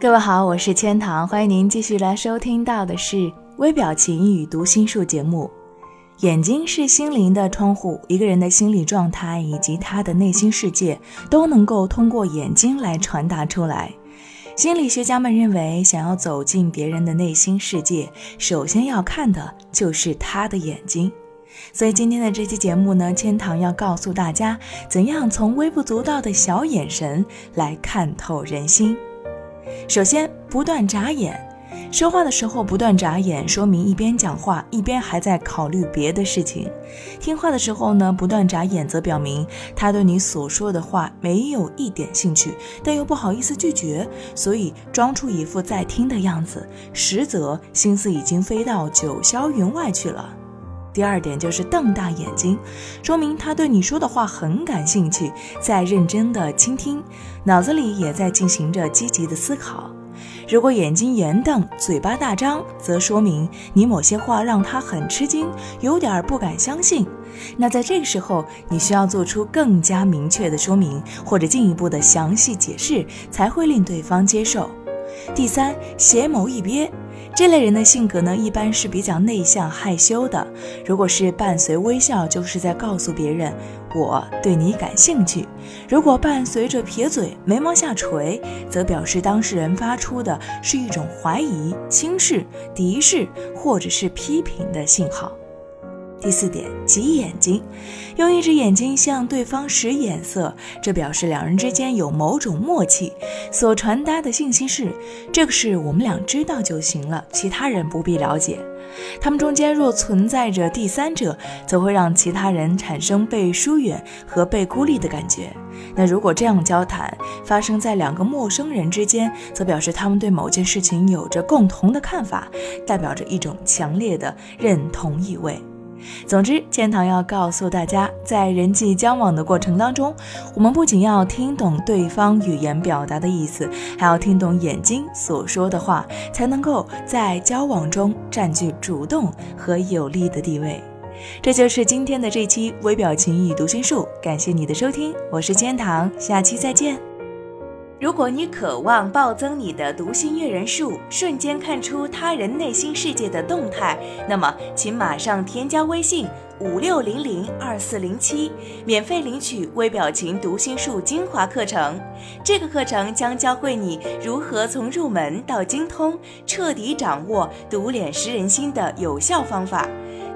各位好，我是千堂，欢迎您继续来收听到的是微表情与读心术节目。眼睛是心灵的窗户，一个人的心理状态以及他的内心世界都能够通过眼睛来传达出来。心理学家们认为，想要走进别人的内心世界，首先要看的就是他的眼睛。所以今天的这期节目呢，千堂要告诉大家，怎样从微不足道的小眼神来看透人心。首先，不断眨眼，说话的时候不断眨眼，说明一边讲话一边还在考虑别的事情；听话的时候呢，不断眨眼，则表明他对你所说的话没有一点兴趣，但又不好意思拒绝，所以装出一副在听的样子，实则心思已经飞到九霄云外去了。第二点就是瞪大眼睛，说明他对你说的话很感兴趣，在认真的倾听，脑子里也在进行着积极的思考。如果眼睛圆瞪，嘴巴大张，则说明你某些话让他很吃惊，有点不敢相信。那在这个时候，你需要做出更加明确的说明，或者进一步的详细解释，才会令对方接受。第三，斜眸一瞥。这类人的性格呢，一般是比较内向害羞的。如果是伴随微笑，就是在告诉别人我对你感兴趣；如果伴随着撇嘴、眉毛下垂，则表示当事人发出的是一种怀疑、轻视、敌视或者是批评的信号。第四点，挤眼睛，用一只眼睛向对方使眼色，这表示两人之间有某种默契。所传达的信息是，这个事我们俩知道就行了，其他人不必了解。他们中间若存在着第三者，则会让其他人产生被疏远和被孤立的感觉。那如果这样交谈发生在两个陌生人之间，则表示他们对某件事情有着共同的看法，代表着一种强烈的认同意味。总之，天堂要告诉大家，在人际交往的过程当中，我们不仅要听懂对方语言表达的意思，还要听懂眼睛所说的话，才能够在交往中占据主动和有利的地位。这就是今天的这期微表情与读心术，感谢你的收听，我是天堂，下期再见。如果你渴望暴增你的读心阅人数，瞬间看出他人内心世界的动态，那么请马上添加微信五六零零二四零七，免费领取微表情读心术精华课程。这个课程将教会你如何从入门到精通，彻底掌握读脸识人心的有效方法。